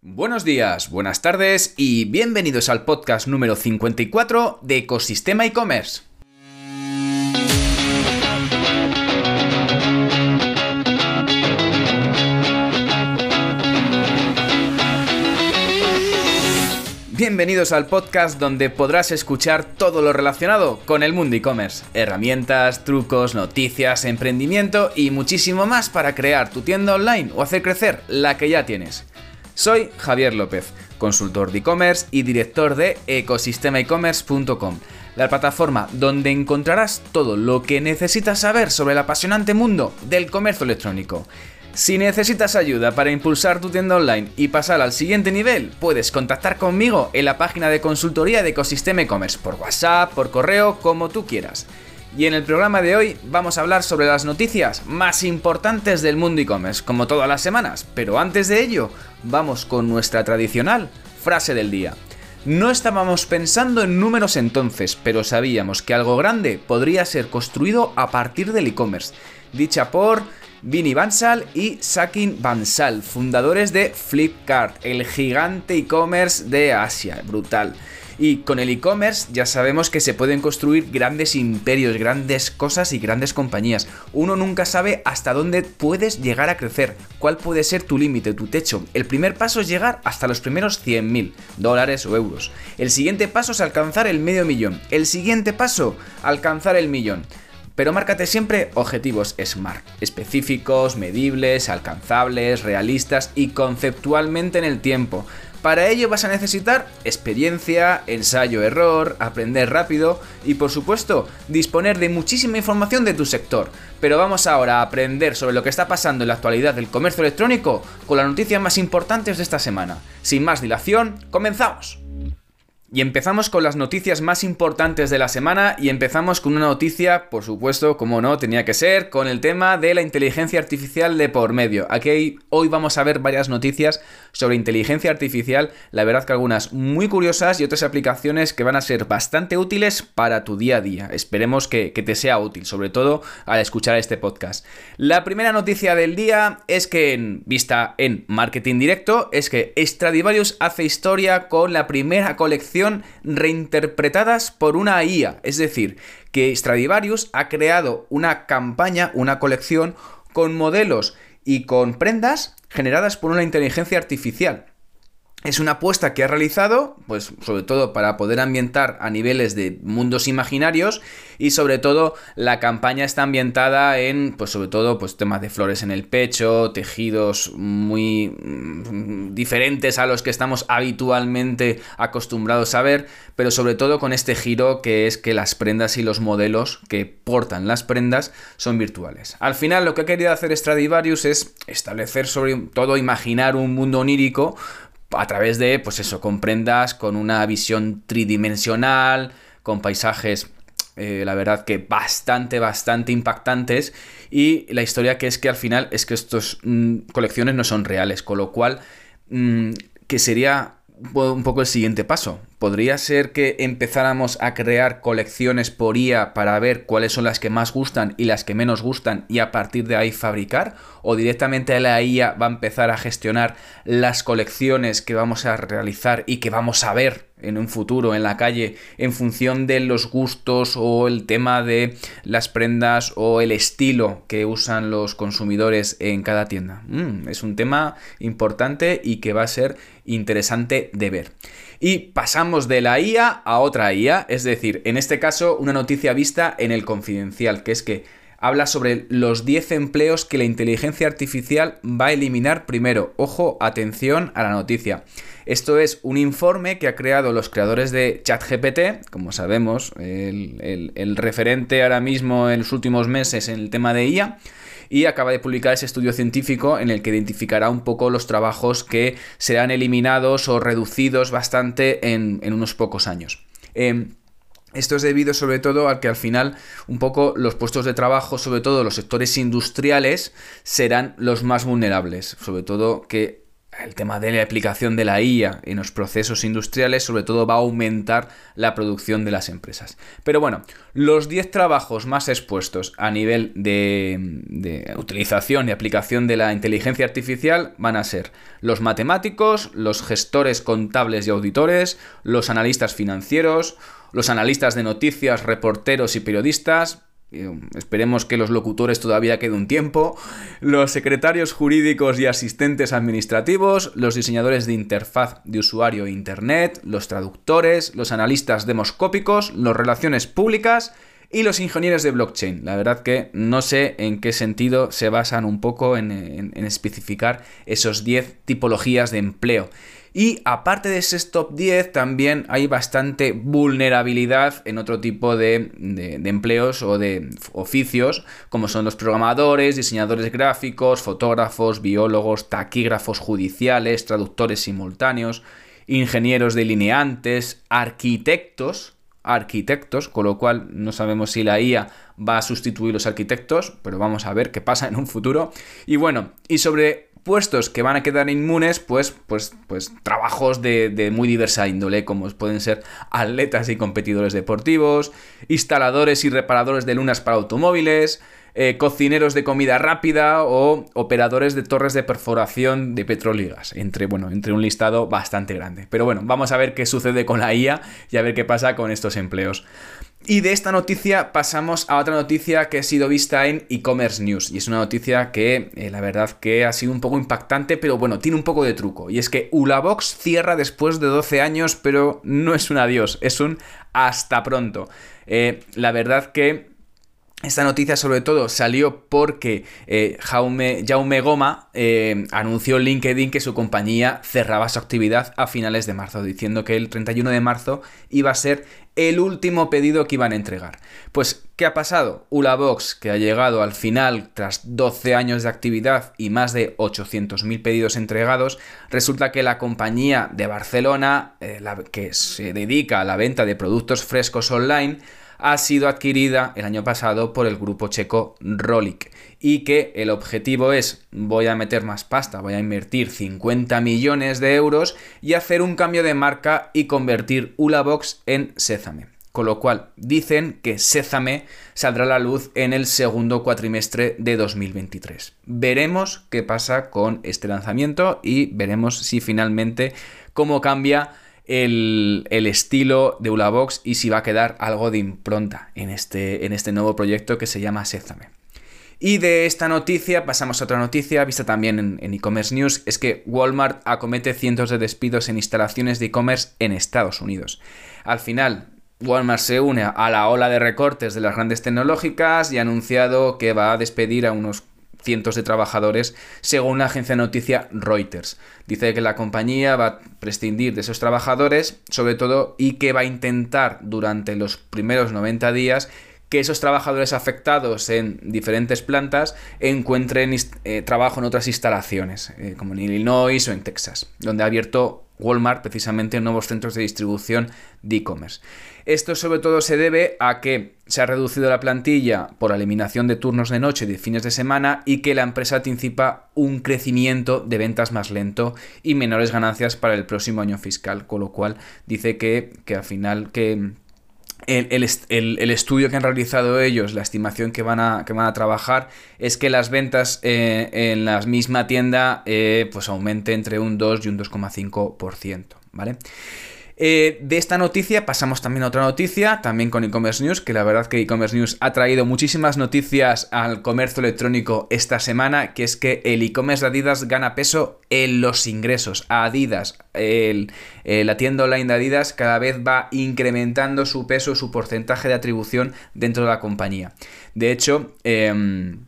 Buenos días, buenas tardes y bienvenidos al podcast número 54 de Ecosistema e-commerce. Bienvenidos al podcast donde podrás escuchar todo lo relacionado con el mundo e-commerce. Herramientas, trucos, noticias, emprendimiento y muchísimo más para crear tu tienda online o hacer crecer la que ya tienes. Soy Javier López, consultor de e-commerce y director de ecosistemaecommerce.com, la plataforma donde encontrarás todo lo que necesitas saber sobre el apasionante mundo del comercio electrónico. Si necesitas ayuda para impulsar tu tienda online y pasar al siguiente nivel, puedes contactar conmigo en la página de consultoría de Ecosistema e-commerce por WhatsApp, por correo, como tú quieras. Y en el programa de hoy vamos a hablar sobre las noticias más importantes del mundo e-commerce, como todas las semanas. Pero antes de ello, vamos con nuestra tradicional frase del día. No estábamos pensando en números entonces, pero sabíamos que algo grande podría ser construido a partir del e-commerce. Dicha por Vinny Bansal y Sakin Bansal, fundadores de Flipkart, el gigante e-commerce de Asia. Brutal. Y con el e-commerce ya sabemos que se pueden construir grandes imperios, grandes cosas y grandes compañías. Uno nunca sabe hasta dónde puedes llegar a crecer, cuál puede ser tu límite, tu techo. El primer paso es llegar hasta los primeros 100.000 dólares o euros. El siguiente paso es alcanzar el medio millón. El siguiente paso, alcanzar el millón. Pero márcate siempre objetivos SMART, específicos, medibles, alcanzables, realistas y conceptualmente en el tiempo. Para ello vas a necesitar experiencia, ensayo-error, aprender rápido y por supuesto disponer de muchísima información de tu sector. Pero vamos ahora a aprender sobre lo que está pasando en la actualidad del comercio electrónico con las noticias más importantes de esta semana. Sin más dilación, comenzamos. Y empezamos con las noticias más importantes de la semana y empezamos con una noticia, por supuesto, como no, tenía que ser, con el tema de la inteligencia artificial de por medio. Aquí hoy vamos a ver varias noticias sobre inteligencia artificial, la verdad que algunas muy curiosas y otras aplicaciones que van a ser bastante útiles para tu día a día. Esperemos que, te sea útil, sobre todo al escuchar este podcast. La primera noticia del día es que, vista en marketing directo, es que Stradivarius hace historia con la primera colección reinterpretadas por una IA. Es decir, que Stradivarius ha creado una campaña, una colección con modelos y con prendas generadas por una inteligencia artificial es una apuesta que ha realizado, pues sobre todo para poder ambientar a niveles de mundos imaginarios y sobre todo la campaña está ambientada en, pues sobre todo, pues temas de flores en el pecho, tejidos muy mm, diferentes a los que estamos habitualmente acostumbrados a ver, pero sobre todo con este giro que es que las prendas y los modelos que portan las prendas son virtuales. Al final lo que ha querido hacer Stradivarius es establecer sobre todo, imaginar un mundo onírico a través de, pues eso, con prendas, con una visión tridimensional, con paisajes, eh, la verdad que bastante, bastante impactantes. Y la historia que es que al final es que estas mm, colecciones no son reales, con lo cual, mm, que sería un poco el siguiente paso. Podría ser que empezáramos a crear colecciones por IA para ver cuáles son las que más gustan y las que menos gustan y a partir de ahí fabricar o directamente la IA va a empezar a gestionar las colecciones que vamos a realizar y que vamos a ver en un futuro en la calle en función de los gustos o el tema de las prendas o el estilo que usan los consumidores en cada tienda. Mm, es un tema importante y que va a ser interesante de ver. Y pasamos de la IA a otra IA, es decir, en este caso una noticia vista en el confidencial, que es que habla sobre los 10 empleos que la inteligencia artificial va a eliminar primero. Ojo, atención a la noticia. Esto es un informe que ha creado los creadores de ChatGPT, como sabemos, el, referente ahora mismo en los últimos meses en el tema de IA y acaba de publicar ese estudio científico en el que identificará un poco los trabajos que serán eliminados o reducidos bastante en, unos pocos años. Em, esto es debido sobre todo a que al final un poco los puestos de trabajo, sobre todo los sectores industriales, serán los más vulnerables, sobre todo que el tema de la aplicación de la IA en los procesos industriales sobre todo va a aumentar la producción de las empresas. Pero bueno, los 10 trabajos más expuestos a nivel de, utilización y aplicación de la inteligencia artificial van a ser los matemáticos, los gestores contables y auditores, los analistas financieros, los analistas de noticias, reporteros y periodistas, Esperemos que los locutores todavía quede un tiempo, los secretarios jurídicos y asistentes administrativos, los diseñadores de interfaz de usuario e Internet, los traductores, los analistas demoscópicos, las relaciones públicas y los ingenieros de blockchain. La verdad que no sé en qué sentido se basan un poco en, especificar esos 10 tipologías de empleo. Y aparte de ese top 10, también hay bastante vulnerabilidad en otro tipo de, empleos o de oficios, como son los programadores, diseñadores gráficos, fotógrafos, biólogos, taquígrafos judiciales, traductores simultáneos, ingenieros delineantes, arquitectos, arquitectos, con lo cual no sabemos si la IA va a sustituir los arquitectos, pero vamos a ver qué pasa en un futuro. Y bueno, y sobre puestos que van a quedar inmunes, pues, pues, pues trabajos de, muy diversa índole, como pueden ser atletas y competidores deportivos, instaladores y reparadores de lunas para automóviles, eh, cocineros de comida rápida o operadores de torres de perforación de petroligas, entre, bueno, entre un listado bastante grande. Pero bueno, vamos a ver qué sucede con la IA y a ver qué pasa con estos empleos. Y de esta noticia pasamos a otra noticia que ha sido vista en e-commerce news. Y es una noticia que eh, la verdad que ha sido un poco impactante, pero bueno, tiene un poco de truco. Y es que Ulabox cierra después de 12 años, pero no es un adiós, es un hasta pronto. Eh, la verdad que esta noticia sobre todo salió porque eh, Jaume, Jaume, Goma eh, anunció en LinkedIn que su compañía cerraba su actividad a finales de marzo, diciendo que el 31 de marzo iba a ser el último pedido que iban a entregar. Pues, ¿qué ha pasado? Ulabox, que ha llegado al final tras 12 años de actividad y más de 800.000 pedidos entregados, resulta que la compañía de Barcelona, eh, la, que se dedica a la venta de productos frescos online, ha sido adquirida el año pasado por el grupo checo Rolik y que el objetivo es voy a meter más pasta, voy a invertir 50 millones de euros y hacer un cambio de marca y convertir Ulabox en Sésame. Con lo cual dicen que Sésame saldrá a la luz en el segundo cuatrimestre de 2023. Veremos qué pasa con este lanzamiento y veremos si finalmente cómo cambia el, estilo de Ulabox y si va a quedar algo de impronta en este, en este nuevo proyecto que se llama Sésame. Y de esta noticia pasamos a otra noticia vista también en e-commerce news, es que Walmart acomete cientos de despidos en instalaciones de e-commerce en Estados Unidos. Al final, Walmart se une a la ola de recortes de las grandes tecnológicas y ha anunciado que va a despedir a unos cientos de trabajadores, según la agencia de noticia Reuters. Dice que la compañía va a prescindir de esos trabajadores, sobre todo, y que va a intentar durante los primeros 90 días que esos trabajadores afectados en diferentes plantas encuentren eh, trabajo en otras instalaciones, eh, como en Illinois o en Texas, donde ha abierto Walmart precisamente nuevos centros de distribución de e-commerce. Esto sobre todo se debe a que se ha reducido la plantilla por eliminación de turnos de noche y de fines de semana y que la empresa anticipa un crecimiento de ventas más lento y menores ganancias para el próximo año fiscal, con lo cual dice que, que al final que el, estudio que han realizado ellos, la estimación que van a, que van a trabajar, es que las ventas eh, en la misma tienda eh, pues aumente entre un 2 y un 2,5%, ¿vale? Eh, de esta noticia pasamos también a otra noticia, también con e-commerce news, que la verdad que e-commerce news ha traído muchísimas noticias al comercio electrónico esta semana, que es que el e-commerce de Adidas gana peso en los ingresos. Adidas, el, eh, la tienda online de Adidas cada vez va incrementando su peso, su porcentaje de atribución dentro de la compañía. De hecho, em,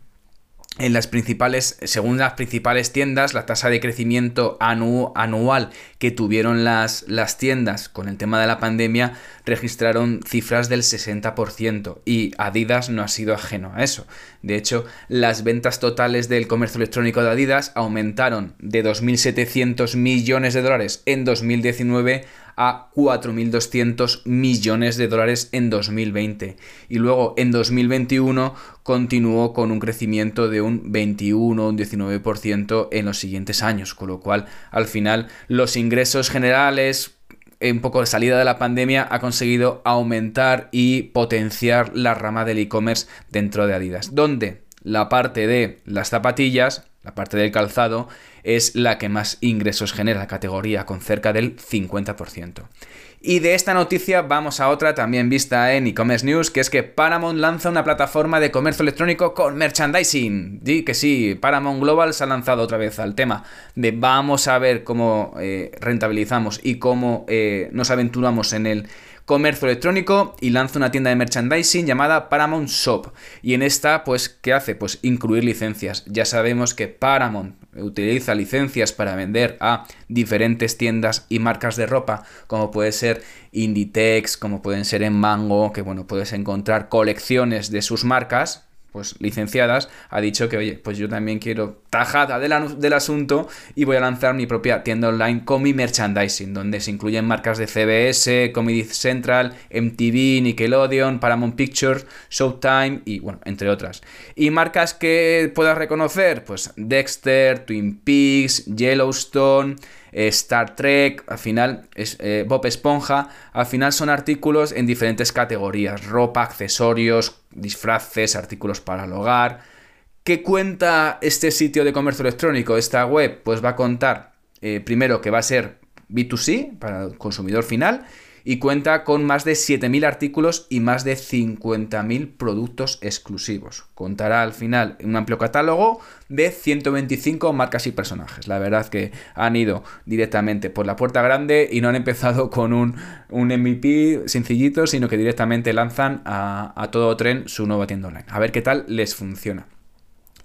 en las principales, según las principales tiendas, la tasa de crecimiento anual que tuvieron las, las, tiendas con el tema de la pandemia registraron cifras del 60% y Adidas no ha sido ajeno a eso. De hecho, las ventas totales del comercio electrónico de Adidas aumentaron de 2.700 millones de dólares en 2019 a 4.200 millones de dólares en 2020. Y luego en 2021 continuó con un crecimiento de un 21 un 19% en los siguientes años, con lo cual al final los ingresos generales un poco de salida de la pandemia ha conseguido aumentar y potenciar la rama del e-commerce dentro de Adidas, donde la parte de las zapatillas, la parte del calzado, es la que más ingresos genera la categoría, con cerca del 50%. Y de esta noticia vamos a otra también vista en e-commerce news, que es que Paramount lanza una plataforma de comercio electrónico con merchandising. Di que sí, Paramount Global se ha lanzado otra vez al tema de vamos a ver cómo eh, rentabilizamos y cómo eh, nos aventuramos en el comercio electrónico y lanza una tienda de merchandising llamada Paramount Shop. Y en esta, pues, ¿qué hace? Pues incluir licencias. Ya sabemos que Paramount utiliza licencias para vender a diferentes tiendas y marcas de ropa, como puede ser Inditex, como pueden ser en Mango, que bueno, puedes encontrar colecciones de sus marcas, pues licenciadas, ha dicho que, oye, pues yo también quiero tajada del, asunto y voy a lanzar mi propia tienda online con mi merchandising, donde se incluyen marcas de CBS, Comedy Central, MTV, Nickelodeon, Paramount Pictures, Showtime y, bueno, entre otras. Y marcas que puedas reconocer, pues Dexter, Twin Peaks, Yellowstone, eh, Star Trek, al final es, eh, Bob Esponja, al final son artículos en diferentes categorías, ropa, accesorios, disfraces, artículos para el hogar. ¿Qué cuenta este sitio de comercio electrónico, esta web? Pues va a contar eh, primero que va a ser B2C para el consumidor final y cuenta con más de 7.000 artículos y más de 50.000 productos exclusivos. Contará al final un amplio catálogo de 125 marcas y personajes. La verdad que han ido directamente por la puerta grande y no han empezado con un, un MVP sencillito, sino que directamente lanzan a, a todo tren su nueva tienda online. A ver qué tal les funciona.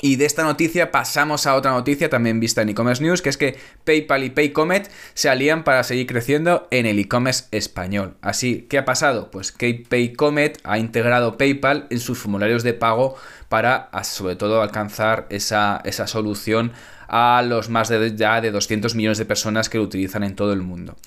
Y de esta noticia pasamos a otra noticia también vista en e-commerce news, que es que PayPal y PayComet se alían para seguir creciendo en el e-commerce español. Así, ¿qué ha pasado? Pues que PayComet ha integrado PayPal en sus formularios de pago para, sobre todo, alcanzar esa, solución a los más de ya de 200 millones de personas que lo utilizan en todo el mundo.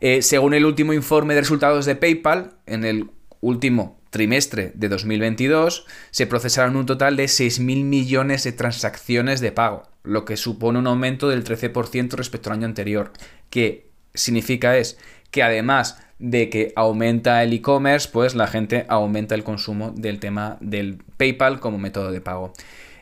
Eh, según el último informe de resultados de PayPal, en el último trimestre de 2022 se procesaron un total de 6.000 millones de transacciones de pago, lo que supone un aumento del 13% respecto al año anterior. ¿Qué significa es que además de que aumenta el e-commerce, pues la gente aumenta el consumo del tema del PayPal como método de pago.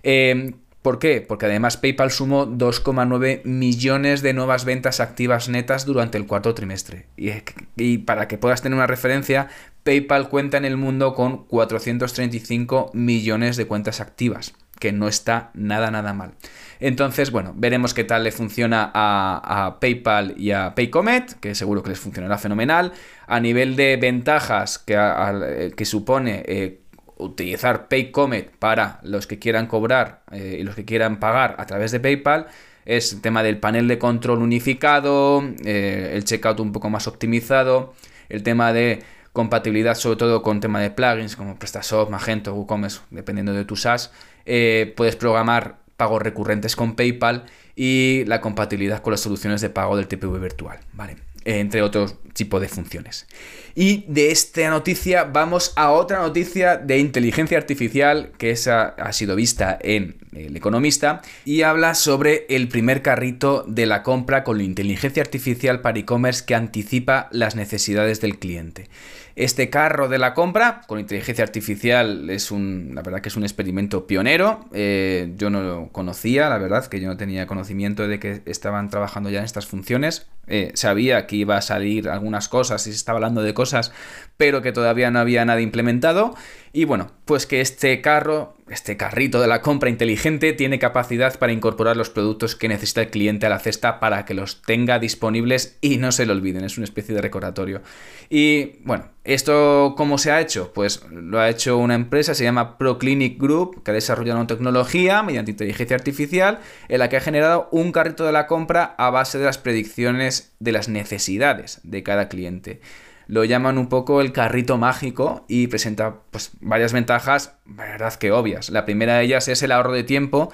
Em, ¿Por qué? Porque además PayPal sumó 2,9 millones de nuevas ventas activas netas durante el cuarto trimestre. Y, para que puedas tener una referencia, PayPal cuenta en el mundo con 435 millones de cuentas activas, que no está nada, nada mal. Entonces, bueno, veremos qué tal le funciona a, PayPal y a Paycomet, que seguro que les funcionará fenomenal. A nivel de ventajas que, eh, que supone eh, utilizar Paycomet para los que quieran cobrar eh, y los que quieran pagar a través de PayPal, es el tema del panel de control unificado, el checkout un poco más optimizado, el tema de compatibilidad sobre todo con tema de plugins como PrestaShop, Magento, WooCommerce, dependiendo de tu SaaS. Eh, puedes programar pagos recurrentes con PayPal y la compatibilidad con las soluciones de pago del TPV virtual, ¿vale? Entre otros tipos de funciones. Y de esta noticia vamos a otra noticia de inteligencia artificial que esa ha sido vista en El Economista y habla sobre el primer carrito de la compra con inteligencia artificial para e-commerce que anticipa las necesidades del cliente. Este carro de la compra con inteligencia artificial es un, la verdad que es un experimento pionero. Eh, yo no lo conocía, la verdad que yo no tenía conocimiento de que estaban trabajando ya en estas funciones. Eh, sabía que iba a salir algunas cosas y se estaba hablando de cosas, pero que todavía no había nada implementado. Y bueno, pues que este carro, este carrito de la compra inteligente, tiene capacidad para incorporar los productos que necesita el cliente a la cesta para que los tenga disponibles y no se lo olviden. Es una especie de recordatorio. Y bueno, ¿esto cómo se ha hecho? Pues lo ha hecho una empresa, se llama ProClinic Group, que ha desarrollado una tecnología mediante inteligencia artificial en la que ha generado un carrito de la compra a base de las predicciones de las necesidades de cada cliente. Lo llaman un poco el carrito mágico y presenta pues varias ventajas, verdad que obvias. La primera de ellas es el ahorro de tiempo,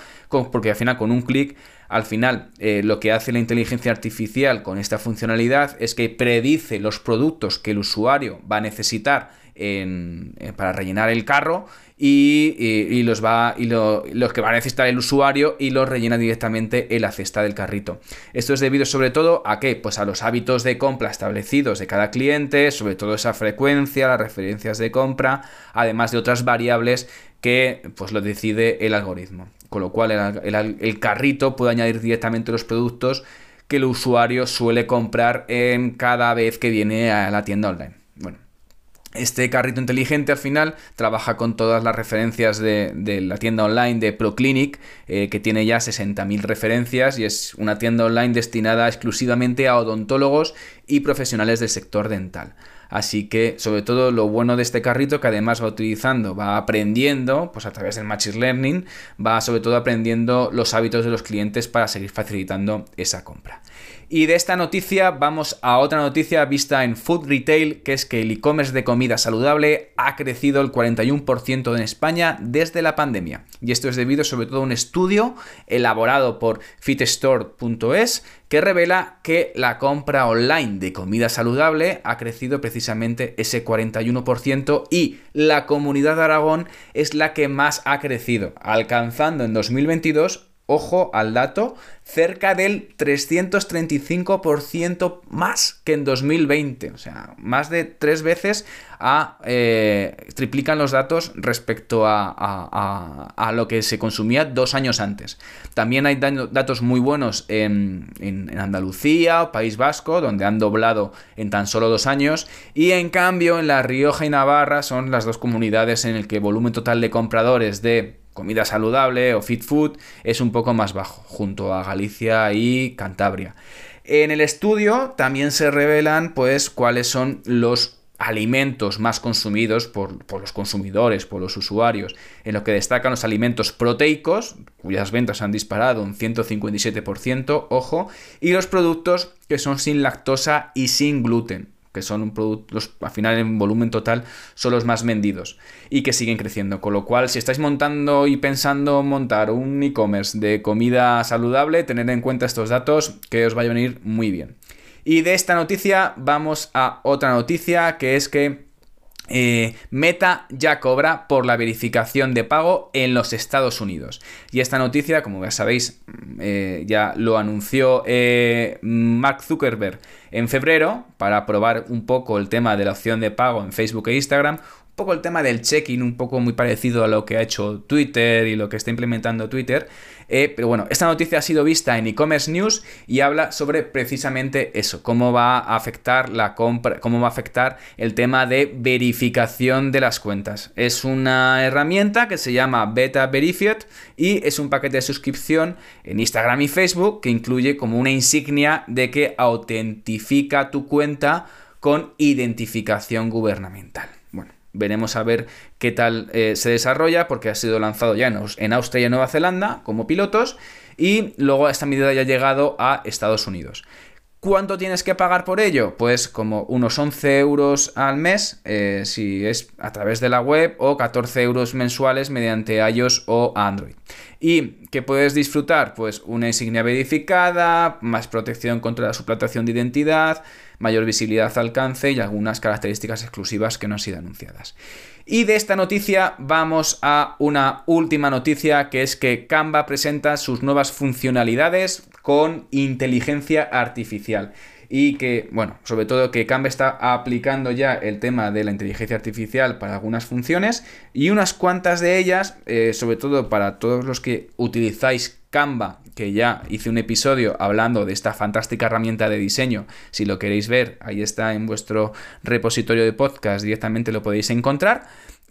porque al final con un clic, al final eh, lo que hace la inteligencia artificial con esta funcionalidad es que predice los productos que el usuario va a necesitar eh, para rellenar el carro y, los va y los que va a necesitar el usuario y los rellena directamente en la cesta del carrito. Esto es debido sobre todo a qué? Pues a los hábitos de compra establecidos de cada cliente, sobre todo esa frecuencia, las referencias de compra, además de otras variables que pues lo decide el algoritmo. Con lo cual el, carrito puede añadir directamente los productos que el usuario suele comprar en cada vez que viene a la tienda online. Este carrito inteligente al final trabaja con todas las referencias de, la tienda online de ProClinic, eh, que tiene ya 60.000 referencias y es una tienda online destinada exclusivamente a odontólogos y profesionales del sector dental. Así que, sobre todo, lo bueno de este carrito que además va utilizando, va aprendiendo, pues a través del Machine Learning, va sobre todo aprendiendo los hábitos de los clientes para seguir facilitando esa compra. Y de esta noticia vamos a otra noticia vista en Food Retail, que es que el e-commerce de comida saludable ha crecido el 41% en España desde la pandemia. Y esto es debido sobre todo a un estudio elaborado por fitstore.es que revela que la compra online de comida saludable ha crecido precisamente ese 41% y la comunidad de Aragón es la que más ha crecido, alcanzando en 2022 ojo al dato, cerca del 335% más que en 2020. O sea, más de tres veces a, eh, triplican los datos respecto a, lo que se consumía dos años antes. También hay datos muy buenos en, en Andalucía o País Vasco, donde han doblado en tan solo dos años. Y en cambio, en La Rioja y Navarra son las dos comunidades en el que el volumen total de compradores de comida saludable o fit food es un poco más bajo, junto a Galicia y Cantabria. En el estudio también se revelan pues cuáles son los alimentos más consumidos por, por, los consumidores, por los usuarios, en lo que destacan los alimentos proteicos, cuyas ventas han disparado un 157%, ojo, y los productos que son sin lactosa y sin gluten que son un al final en volumen total son los más vendidos y que siguen creciendo. Con lo cual, si estáis montando y pensando montar un e-commerce de comida saludable, tener en cuenta estos datos que os va a venir muy bien. Y de esta noticia vamos a otra noticia que es que eh, Meta ya cobra por la verificación de pago en los Estados Unidos. Y esta noticia, como ya sabéis, mm, eh, ya lo anunció eh, Mark Zuckerberg en febrero para probar un poco el tema de la opción de pago en Facebook e Instagram un poco el tema del check-in, un poco muy parecido a lo que ha hecho Twitter y lo que está implementando Twitter. Eh, pero bueno, esta noticia ha sido vista en e-commerce news y habla sobre precisamente eso, cómo va a afectar la compra, cómo va a afectar el tema de verificación de las cuentas. Es una herramienta que se llama Beta Verified y es un paquete de suscripción en Instagram y Facebook que incluye como una insignia de que autentifica tu cuenta con identificación gubernamental. Veremos a ver qué tal eh, se desarrolla, porque ha sido lanzado ya en, Austria y Nueva Zelanda como pilotos, y luego esta medida ya ha llegado a Estados Unidos. ¿Cuánto tienes que pagar por ello? Pues como unos 11 euros al mes eh, si es a través de la web o 14 euros mensuales mediante iOS o Android. ¿Y qué puedes disfrutar? Pues una insignia verificada, más protección contra la suplantación de identidad, mayor visibilidad, alcance y algunas características exclusivas que no han sido anunciadas. Y de esta noticia vamos a una última noticia que es que Canva presenta sus nuevas funcionalidades con inteligencia artificial y que, bueno, sobre todo que Canva está aplicando ya el tema de la inteligencia artificial para algunas funciones y unas cuantas de ellas, eh, sobre todo para todos los que utilizáis Canva, que ya hice un episodio hablando de esta fantástica herramienta de diseño. Si lo queréis ver, ahí está en vuestro repositorio de podcast, directamente lo podéis encontrar.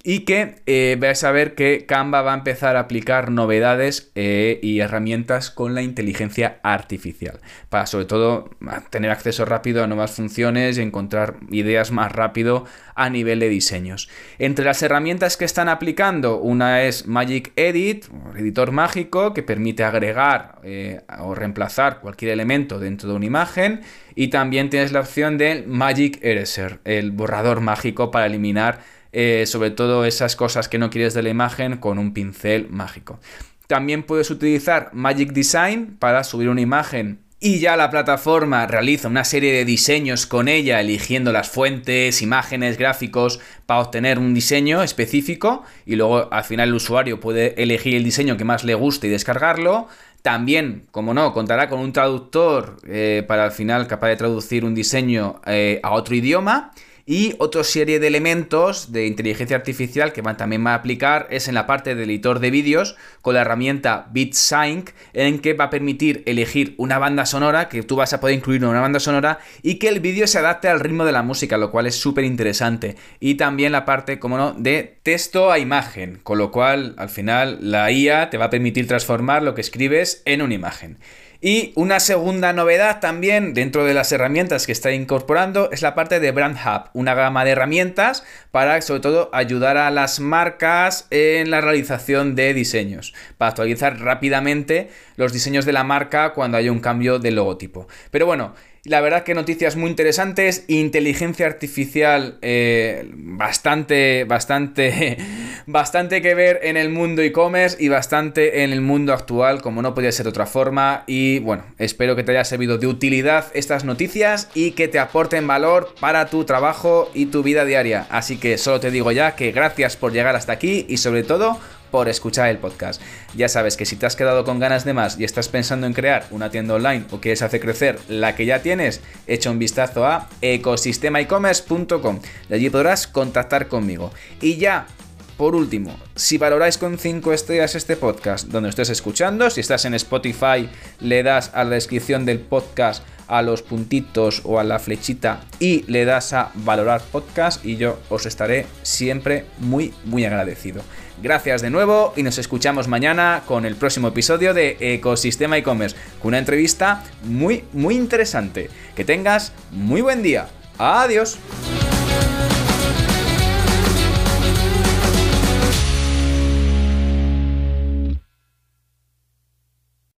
Y que eh, vais a ver que Canva va a empezar a aplicar novedades eh, y herramientas con la inteligencia artificial para sobre todo tener acceso rápido a nuevas funciones y encontrar ideas más rápido a nivel de diseños. Entre las herramientas que están aplicando, una es Magic Edit, editor mágico que permite agregar eh, o reemplazar cualquier elemento dentro de una imagen y también tienes la opción del Magic Eraser, el borrador mágico para eliminar eh, sobre todo esas cosas que no quieres de la imagen con un pincel mágico. También puedes utilizar Magic Design para subir una imagen y ya la plataforma realiza una serie de diseños con ella, eligiendo las fuentes, imágenes, gráficos, para obtener un diseño específico y luego al final el usuario puede elegir el diseño que más le guste y descargarlo. También, como no, contará con un traductor eh, para al final capaz de traducir un diseño eh, a otro idioma. Y otra serie de elementos de inteligencia artificial que van, también va a aplicar es en la parte del editor de vídeos con la herramienta BitSync en que va a permitir elegir una banda sonora, que tú vas a poder incluir una banda sonora y que el vídeo se adapte al ritmo de la música, lo cual es súper interesante. Y también la parte, como no, de texto a imagen, con lo cual al final la IA te va a permitir transformar lo que escribes en una imagen. Y una segunda novedad también dentro de las herramientas que está incorporando es la parte de Brand Hub, una gama de herramientas para sobre todo ayudar a las marcas en la realización de diseños, para actualizar rápidamente los diseños de la marca cuando haya un cambio de logotipo. Pero bueno, la verdad que noticias muy interesantes, inteligencia artificial eh, bastante, bastante, bastante que ver en el mundo e-commerce y bastante en el mundo actual, como no podía ser de otra forma. Y bueno, espero que te haya servido de utilidad estas noticias y que te aporten valor para tu trabajo y tu vida diaria. Así que solo te digo ya que gracias por llegar hasta aquí y sobre todo por escuchar el podcast. Ya sabes que si te has quedado con ganas de más y estás pensando en crear una tienda online o quieres hacer crecer la que ya tienes, echa un vistazo a ecosistemaecommerce.com. De allí podrás contactar conmigo. Y ya, por último, si valoráis con 5 estrellas este podcast donde estés escuchando, si estás en Spotify, le das a la descripción del podcast a los puntitos o a la flechita y le das a valorar podcast y yo os estaré siempre muy muy agradecido. Gracias de nuevo y nos escuchamos mañana con el próximo episodio de Ecosistema e-commerce, con una entrevista muy muy interesante. Que tengas muy buen día. Adiós.